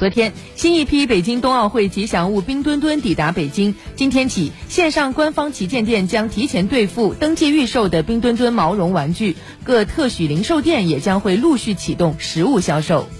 昨天，新一批北京冬奥会吉祥物冰墩墩抵达北京。今天起，线上官方旗舰店将提前兑付登记预售的冰墩墩毛绒玩具，各特许零售店也将会陆续启动实物销售。